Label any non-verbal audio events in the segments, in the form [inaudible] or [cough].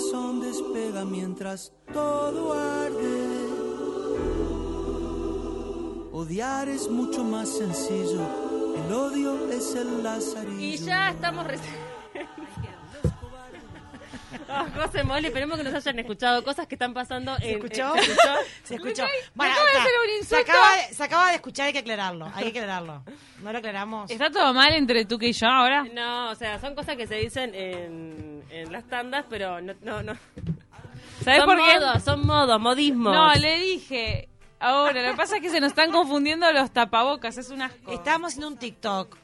corazón despega mientras todo arde. Odiar es mucho más sencillo, el odio es el lazarillo. Y ya estamos recién. [laughs] José Mole, esperemos que nos hayan escuchado cosas que están pasando. ¿Se en- escuchó? en- ¿Se escuchó? [laughs] Se escuchó. Bueno, acaba de acá. hacer un se, insulto. acaba de, se acaba de escuchar, hay que aclararlo. Hay que aclararlo. No lo aclaramos. ¿Está todo mal entre tú y yo ahora? No, o sea, son cosas que se dicen en, en las tandas, pero no. no, no. ¿Sabes por qué? modos, son modos, modismos. No, le dije. Ahora, lo que pasa es que se nos están confundiendo los tapabocas, es un asco. Estamos en un TikTok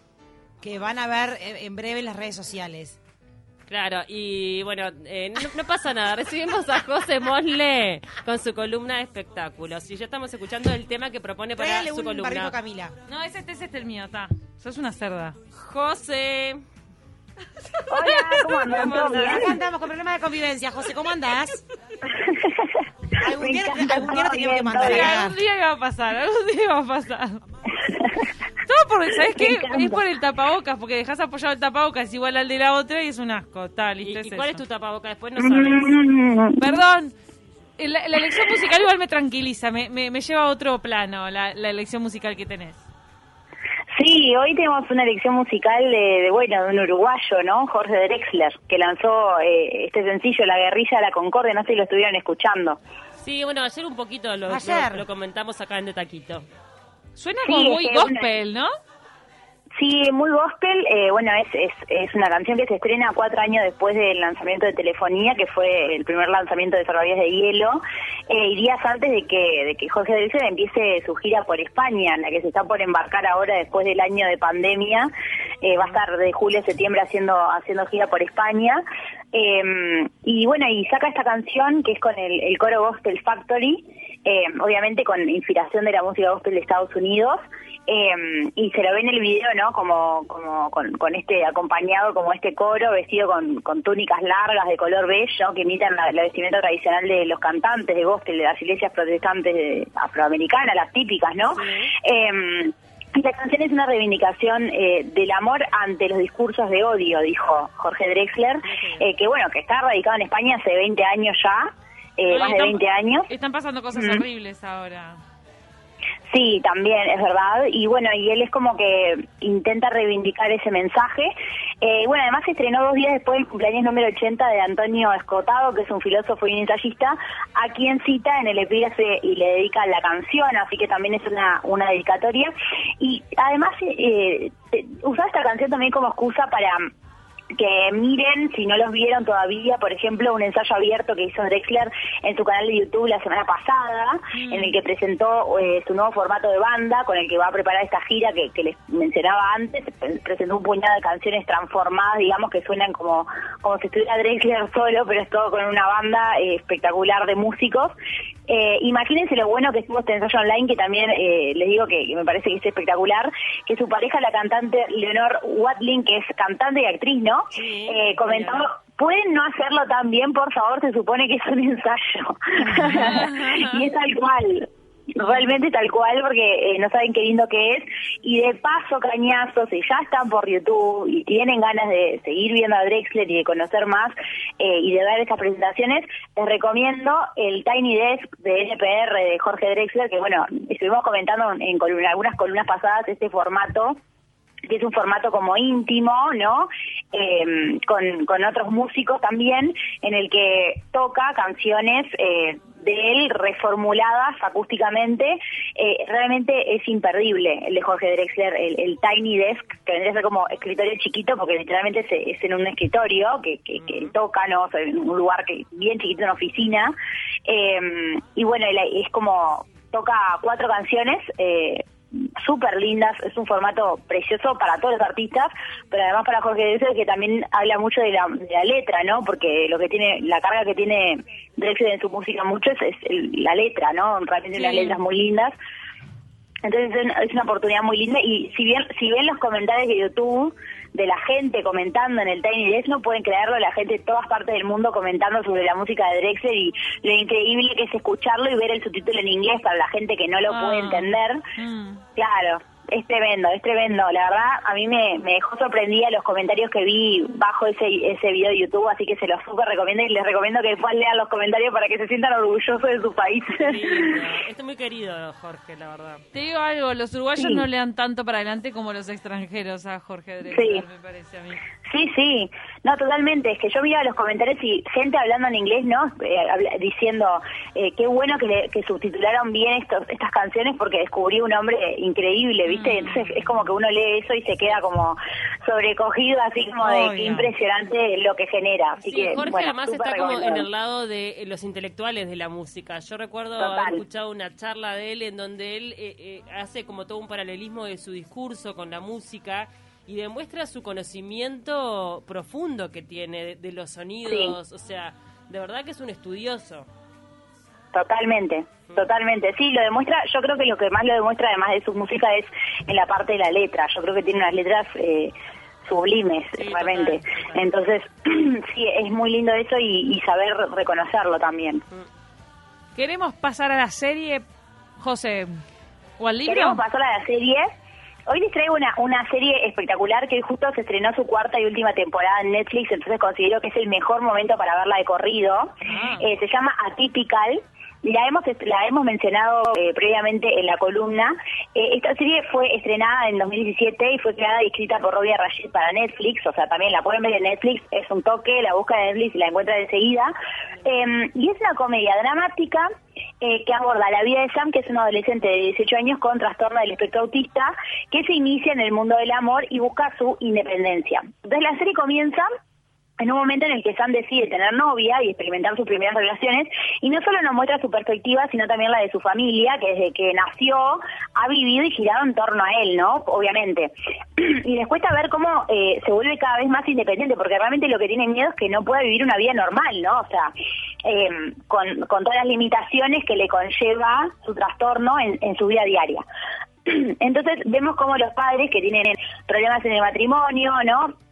que van a ver eh, en breve en las redes sociales. Claro, y bueno, eh, no, no pasa nada. Recibimos a José Mosle con su columna de espectáculos. Y ya estamos escuchando el tema que propone para su un columna. Camila. No, es este, es este el mío, está. Sos una cerda. José. Hola, ¿cómo bien? Acá andamos con problemas de convivencia. José, ¿cómo andás? [laughs] Algún día, algún día todo te tengo que mandar cagar. Algún día va a pasar, algún día va a pasar. [laughs] Todo por, ¿sabes qué? encanta. Es por el tapabocas, porque dejas apoyado el tapabocas igual al de la otra y es un asco. Está, ¿Y, listo, y es cuál es tu tapaboca? Después no sabes. [laughs] Perdón. La, la elección musical igual me tranquiliza, me, me, me lleva a otro plano la, la elección musical que tenés. Sí, hoy tenemos una elección musical de, de, bueno, de un uruguayo, ¿no? Jorge Drexler, que lanzó eh, este sencillo, La guerrilla de la Concordia, no sé si lo estuvieron escuchando. Sí, bueno, ayer un poquito lo, Ayer. lo- lo comentamos acá en De Taquito. Suena Sí, como muy gospel, ¿no? Sí, muy gospel. eh, bueno, es, es, es una canción que se estrena cuatro años después del lanzamiento de Telefonía, que fue el primer lanzamiento de Salvavidas de Hielo, eh, y días antes de que, de que Jorge Drexler empiece su gira por España, en la que se está por embarcar ahora después del año de pandemia. Eh, va a estar de julio a septiembre haciendo, haciendo gira por España. Eh, y bueno, y saca esta canción que es con el, el coro Gospel Factory, eh, obviamente con inspiración de la música gospel de Estados Unidos. Eh, y se lo ve en el video, ¿no? Como, como con, con este acompañado, como este coro vestido con, con túnicas largas de color beige, ¿no? Que imitan la, la vestimenta tradicional de los cantantes de gospel de las iglesias protestantes de- afroamericanas, las típicas, ¿no? Eh, y la canción es una reivindicación eh, del amor ante los discursos de odio, dijo Jorge Drexler, eh, que bueno, que está radicado en España hace 20 años ya, eh, No, más de están- 20 años. Están pasando cosas Mm. horribles ahora. Sí, también es verdad. Y bueno, y él es como que intenta reivindicar ese mensaje. Eh, bueno, además se estrenó dos días después del cumpleaños número 80 de Antonio Escotado, que es un filósofo y un ensayista, a quien cita en el epígrafe y le dedica la canción, así que también es una, una dedicatoria. Y además eh, eh, usa esta canción también como excusa para que miren, si no los vieron todavía, por ejemplo, un ensayo abierto que hizo Drexler en su canal de YouTube la semana pasada, en el que presentó eh, su nuevo formato de banda, con el que va a preparar esta gira que, que les mencionaba antes. Pre- Presentó un puñado de canciones transformadas, digamos, que suenan como, como si estuviera Drexler solo, pero es todo con una banda eh, espectacular de músicos. Eh, imagínense lo bueno que estuvo este ensayo online, que también eh, les digo que, que me parece que es espectacular, que su pareja, la cantante Leonor Watling, que es cantante y actriz, ¿no? Sí, eh, comentó, pueden no hacerlo tan bien, por favor, se supone que es un ensayo. [laughs] [laughs] y es tal cual. Realmente tal cual, porque eh, no saben qué lindo que es. Y de paso, cañazos, si ya están por YouTube y tienen ganas de seguir viendo a Drexler y de conocer más eh, y de ver estas presentaciones, les recomiendo el Tiny Desk de NPR de Jorge Drexler, que bueno, estuvimos comentando en, columna- algunas columnas pasadas este formato que es un formato como íntimo, ¿no? Eh, con, con otros músicos también, en el que toca canciones eh, de él reformuladas acústicamente. Eh, realmente es imperdible el de Jorge Drexler, el, el Tiny Desk, que vendría a ser como escritorio chiquito, porque literalmente es, es en un escritorio que, que, que él toca, ¿no? O sea, en un lugar que bien chiquito, una oficina. Eh, y bueno, es como toca cuatro canciones. Eh, súper lindas, es un formato precioso para todos los artistas, pero además para Jorge Drexler que también habla mucho de la, de la letra, ¿no? Porque lo que tiene, la carga que tiene Drexler en su música mucho es, es el- la letra, ¿no? Realmente Sí. unas letras muy lindas. Entonces es una- es una oportunidad muy linda y si bien si ven los comentarios de YouTube de la gente comentando en el Tiny Desk, no pueden creerlo, la gente de todas partes del mundo comentando sobre la música de Drexler y lo increíble que es escucharlo y ver el subtítulo en inglés para la gente que no lo puede Ah. entender. Mm. Claro, es tremendo, es tremendo. La verdad, a mí me, me dejó sorprendida los comentarios que vi bajo ese, ese video de YouTube, así que se los súper recomiendo y les recomiendo que después lean los comentarios para que se sientan orgullosos de su país. Lindo. [laughs] Está muy querido, Jorge, la verdad. Te digo algo, los uruguayos Sí. no le dan tanto para adelante como los extranjeros a Jorge Drexler, Sí. me parece a mí. Sí, sí, no, totalmente. Es que yo miraba los comentarios y gente hablando en inglés, ¿no? Eh, habla- diciendo eh, qué bueno que, le- que subtitularon bien estos, estas canciones porque descubrí un hombre increíble, ¿viste? Mm. Entonces es como que uno lee eso y se queda como sobrecogido, así como de qué impresionante lo que genera. Así Sí, que, Jorge bueno, además está como en el lado de eh, los intelectuales de la música. Yo recuerdo Total. haber escuchado una charla de él en donde él eh, eh, hace como todo un paralelismo de su discurso con la música y demuestra su conocimiento profundo que tiene de, de los sonidos. O sea, de verdad que es un estudioso. Totalmente, totalmente. Sí, lo demuestra, yo creo que lo que más lo demuestra además de su música es en la parte de la letra. Yo creo que tiene unas letras eh, sublimes, Sí, realmente. total, total. Entonces, [clears throat] sí, es muy lindo eso y, y saber reconocerlo también. Queremos pasar a la serie, José, o al libro. Queremos pasar a la serie. Hoy les traigo una, una serie espectacular que justo se estrenó su cuarta y última temporada en Netflix, entonces considero que es el mejor momento para verla de corrido. Ah. Eh, se llama Atypical. La hemos, la hemos mencionado eh, previamente en la columna. Eh, esta serie fue estrenada en 2017 y fue creada y escrita por Robbie Rashid para Netflix. O sea, también la pueden ver en Netflix. Es un toque, la busca en Netflix y la encuentra enseguida. Eh, y es una comedia dramática eh, que aborda la vida de Sam, que es un adolescente de 18 años con trastorno del espectro autista, que se inicia en el mundo del amor y busca su independencia. Entonces la serie comienza en un momento en el que Sam decide tener novia y experimentar sus primeras relaciones, y no solo nos muestra su perspectiva, sino también la de su familia, que desde que nació ha vivido y girado en torno a él, ¿no? Obviamente. [clears throat] Y les cuesta ver cómo eh, se vuelve cada vez más independiente, porque realmente lo que tiene miedo es que no pueda vivir una vida normal, ¿no? O sea, eh, con, con todas las limitaciones que le conlleva su trastorno en, en su vida diaria. [clears throat] Entonces vemos como los padres que tienen problemas en el matrimonio, ¿no?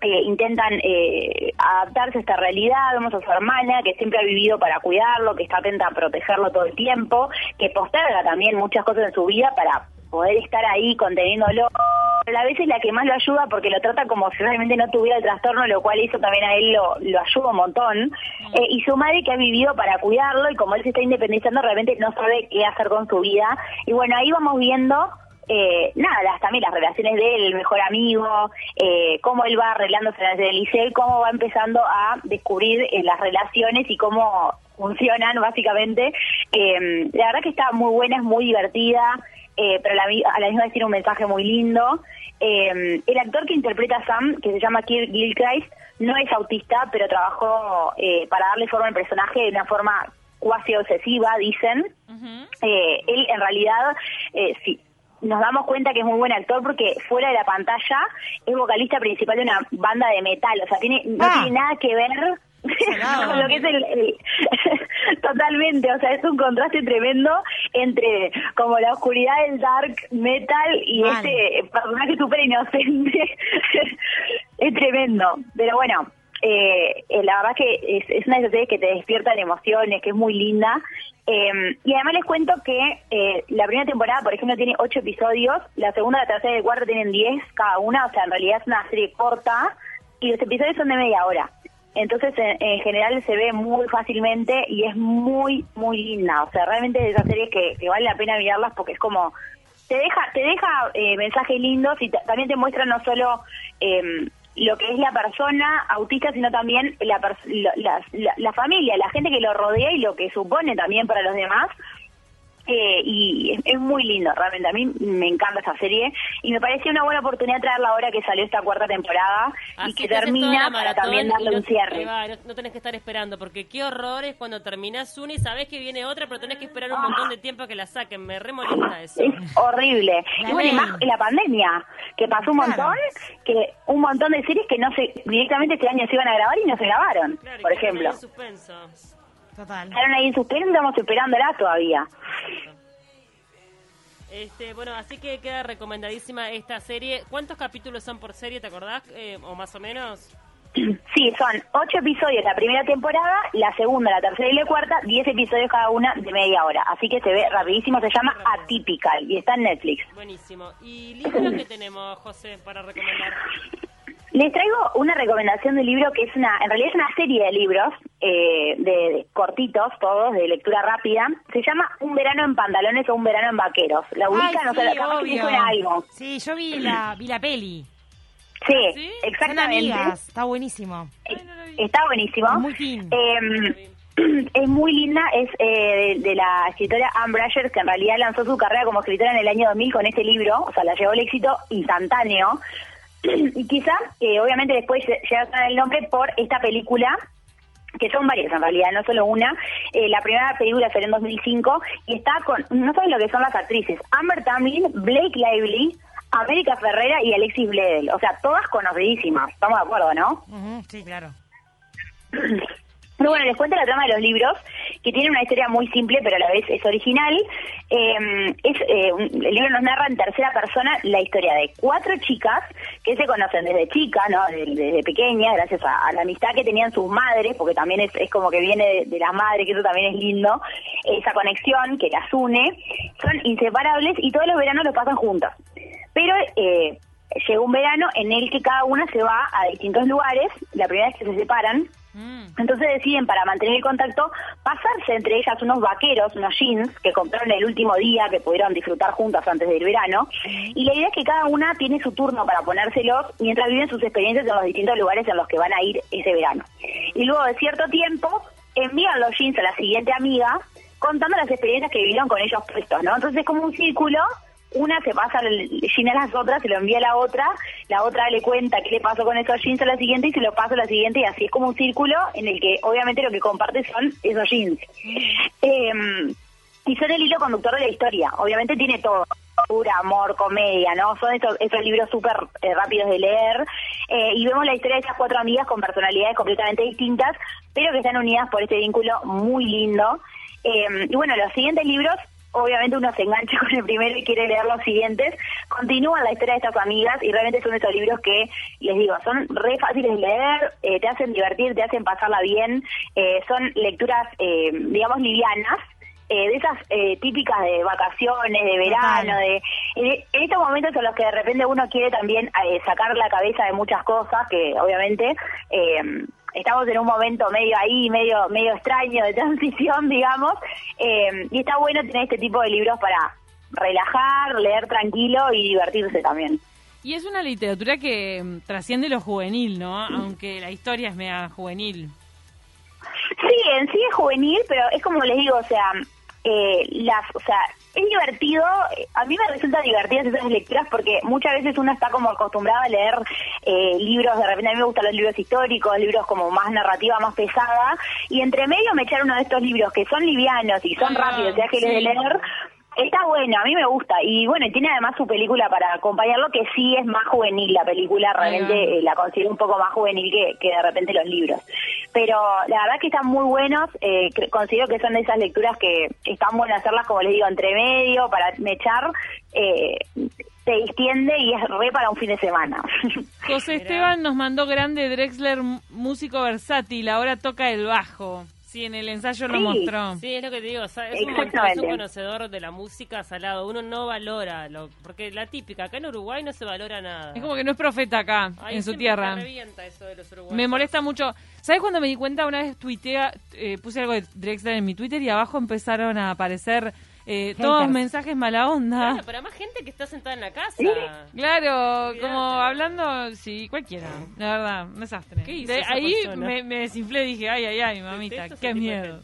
Eh, intentan eh, adaptarse a esta realidad, vemos a su hermana que siempre ha vivido para cuidarlo, que está atenta a protegerlo todo el tiempo, que posterga también muchas cosas en su vida para poder estar ahí conteniéndolo. Pero a veces la que más lo ayuda porque lo trata como si realmente no tuviera el trastorno, lo cual hizo también a él lo, lo ayuda un montón. Eh, y su madre que ha vivido para cuidarlo y como él se está independizando realmente no sabe qué hacer con su vida. Y bueno, ahí vamos viendo eh, nada, también las relaciones de él, el mejor amigo, eh, cómo él va arreglándose en el liceo y cómo va empezando a descubrir eh, las relaciones y cómo funcionan básicamente. Eh, la verdad que está muy buena, es muy divertida, eh, pero a la, a la misma vez tiene un mensaje muy lindo. Eh, el actor que interpreta a Sam, que se llama Kirk Gilchrist, no es autista, pero trabajó eh, para darle forma al personaje de una forma cuasi obsesiva, dicen. Eh, él en realidad, eh, sí, nos damos cuenta que es muy buen actor porque fuera de la pantalla es vocalista principal de una banda de metal, o sea, tiene, no Ah. tiene nada que ver [laughs] con lo que es el, el- [laughs] totalmente, o sea, es un contraste tremendo entre como la oscuridad del dark metal y Mal. este personaje súper inocente. [laughs] es tremendo, pero bueno, eh, eh, la verdad que es, es una series que te despiertan emociones, que es muy linda. Eh, y además les cuento que eh, la primera temporada, por ejemplo, tiene ocho episodios, la segunda, la tercera y la cuarta tienen diez cada una, o sea, en realidad es una serie corta y los episodios son de media hora. Entonces, en, en general se ve muy fácilmente y es muy, muy linda. O sea, realmente es de esas series que, vale la pena mirarlas porque es como te deja te deja eh, mensajes lindos y ta- también te muestra no solo eh, lo que es la persona autista, sino también la, la- la- la familia, la gente que lo rodea y lo que supone también para los demás Eh, y es, es muy lindo, realmente. A mí me encanta esa serie y me pareció una buena oportunidad traerla ahora que salió esta cuarta temporada y que termina para también darle no- un cierre. va, no, no tenés que estar esperando, porque qué horror es cuando terminás una y sabés que viene otra, pero tenés que esperar un montón de tiempo a que la saquen. Me remolesta eso. Es horrible. Y bueno, y más la pandemia, que pasó un Claro. montón, que un montón de series que no se directamente este año se iban a grabar y no se grabaron, Claro, por ejemplo. Total. Quedaron ahí en suspenso, estamos esperándola todavía. Este, bueno, así que queda recomendadísima esta serie. ¿Cuántos capítulos son por serie, te acordás? Eh, o más o menos. [clears throat] Sí, son ocho episodios la primera temporada, la segunda, la tercera y la cuarta, diez episodios cada una de media hora. Así que se ve rapidísimo, se llama Atypical y está en Netflix. Buenísimo. ¿Y libros que tenemos, José, para recomendar? [laughs] Les traigo una recomendación de libro que es una, en realidad es una serie de libros, eh, de, de cortitos todos, de lectura rápida. Se llama Un verano en pantalones o Un verano en vaqueros. ¿La ubican? no sé, sí, que les obvio. suena algo. Sí, yo vi la, vi la peli. Sí, ¿Sí? Son exactamente. amigas, está buenísimo. Está buenísimo. Es muy fin. Eh, [clears throat] es muy linda, es eh, de, de la escritora Anne Brasher, que en realidad lanzó su carrera como escritora en el año 2000 con este libro, o sea, la llevó al éxito instantáneo. Y quizá, eh, obviamente después lle- llega el nombre por esta película, que son varias en realidad, no solo una. Eh, la primera película salió en 2005 y está con, no saben lo que son las actrices, Amber Tamlin, Blake Lively, América Ferrera y Alexis Bledel. O sea, todas conocidísimas, estamos de acuerdo, ¿no? Ujú, sí, claro. [clears throat] Pero bueno, les cuento la trama de los libros, que tiene una historia muy simple, pero a la vez es original. Eh, es, eh, el libro nos narra en tercera persona la historia de cuatro chicas que se conocen desde chica, ¿no? Desde, desde pequeñas, gracias a, la amistad que tenían sus madres, porque también es, es como que viene de, de las madres, que eso también es lindo, esa conexión que las une. Son inseparables y todos los veranos los pasan juntas. Pero eh, llega un verano en el que cada una se va a distintos lugares, la primera vez que se separan. Entonces deciden, para mantener el contacto, pasarse entre ellas unos vaqueros, unos jeans, que compraron el último día, que pudieron disfrutar juntas antes del verano. Y la idea es que cada una tiene su turno para ponérselos mientras viven sus experiencias en los distintos lugares en los que van a ir ese verano. Y luego de cierto tiempo, envían los jeans a la siguiente amiga, contando las experiencias que vivieron con ellos puestos, ¿no? Entonces es como un círculo una se pasa el jean a las otras, se lo envía a la otra, la otra le cuenta qué le pasó con esos jeans a la siguiente y se lo pasa a la siguiente y así es como un círculo en el que obviamente lo que comparte son esos jeans. Eh, y son el hilo conductor de la historia. Obviamente tiene todo. Amor, comedia, ¿no? Son esos, esos libros súper eh, rápidos de leer. Eh, y vemos la historia de esas cuatro amigas con personalidades completamente distintas, pero que están unidas por este vínculo muy lindo. Eh, y bueno, los siguientes libros, obviamente uno se engancha [laughs] con el primero y quiere leer los siguientes. Continúan la historia de estas amigas y realmente son esos libros que, les digo, son re fáciles de leer, eh, te hacen divertir, te hacen pasarla bien. Eh, son lecturas, eh, digamos, livianas eh, de esas eh, típicas de vacaciones, de verano, de en, en estos momentos en los que de repente uno quiere también eh, sacar la cabeza de muchas cosas, que obviamente estamos en un momento medio ahí, medio medio extraño de transición, [laughs] digamos, eh, y está bueno tener este tipo de libros para relajar, leer tranquilo y divertirse también. Y es una literatura que mm, trasciende lo juvenil, ¿no? Aunque la historia es media juvenil. Sí, en sí es juvenil, pero es como les digo, o sea, eh, las, o sea, es divertido. eh, A mí me resulta divertidas esas lecturas porque muchas veces uno está como acostumbrado a leer eh, libros, de repente a mí me gustan los libros históricos, libros como más narrativa, más pesada, y entre medio me echar uno de estos libros que son livianos y son Ah, rápidos y ágiles sí. de leer. Está bueno, a mí me gusta. Y bueno, tiene además su película para acompañarlo, que sí es más juvenil la película, realmente eh, la considero un poco más juvenil que, que de repente los libros. Pero la verdad que están muy buenos, eh, cre- considero que son de esas lecturas que están buenas hacerlas, como les digo, entre medio, para mechar, eh, se distiende y es re para un fin de semana. [laughs] José Esteban nos mandó grande Drexler, músico versátil, ahora toca el bajo. Sí, en el ensayo lo mostró. Sí, es lo que te digo, o sea, es, un, es Exactamente. un conocedor de la música salado. Uno no valora, lo, porque la típica, acá en Uruguay no se valora nada. Es como que no es profeta acá, Ay, en su tierra. Me revienta eso de los uruguayos. Me molesta mucho. ¿Sabes cuando me di cuenta? Una vez tuitea, eh, puse algo de Drexler en mi Twitter y abajo empezaron a aparecer eh, todos mensajes mala onda. Claro, pero más gente que está sentada en la casa. Claro, como hablando, sí, cualquiera, la verdad, un desastre. ¿Qué hizo De esa ahí me, me desinflé, dije, ay, ay, ay, mamita, qué miedo.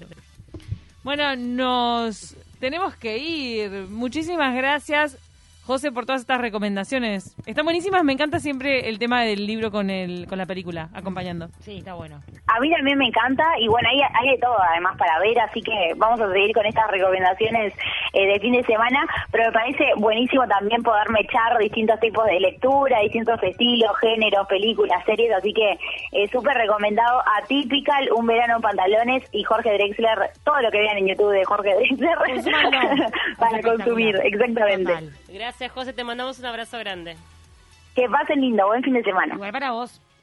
Bueno, nos tenemos que ir. Muchísimas gracias, José, por todas estas recomendaciones. Están buenísimas. Me encanta siempre el tema del libro con el con la película, acompañando. Sí, está bueno. A mí también me encanta y bueno, hay, hay de todo además para ver, así que vamos a seguir con estas recomendaciones eh, de fin de semana, pero me parece buenísimo también poderme echar distintos tipos de lectura, distintos estilos, géneros, películas, series, así que eh, súper recomendado Atypical, Un verano en pantalones y Jorge Drexler, todo lo que vean en YouTube de Jorge Drexler [laughs] para consumir, exactamente. Total. Gracias, José. Te mandamos un abrazo grande. Que pasen lindo, buen fin de semana. Igual para vos.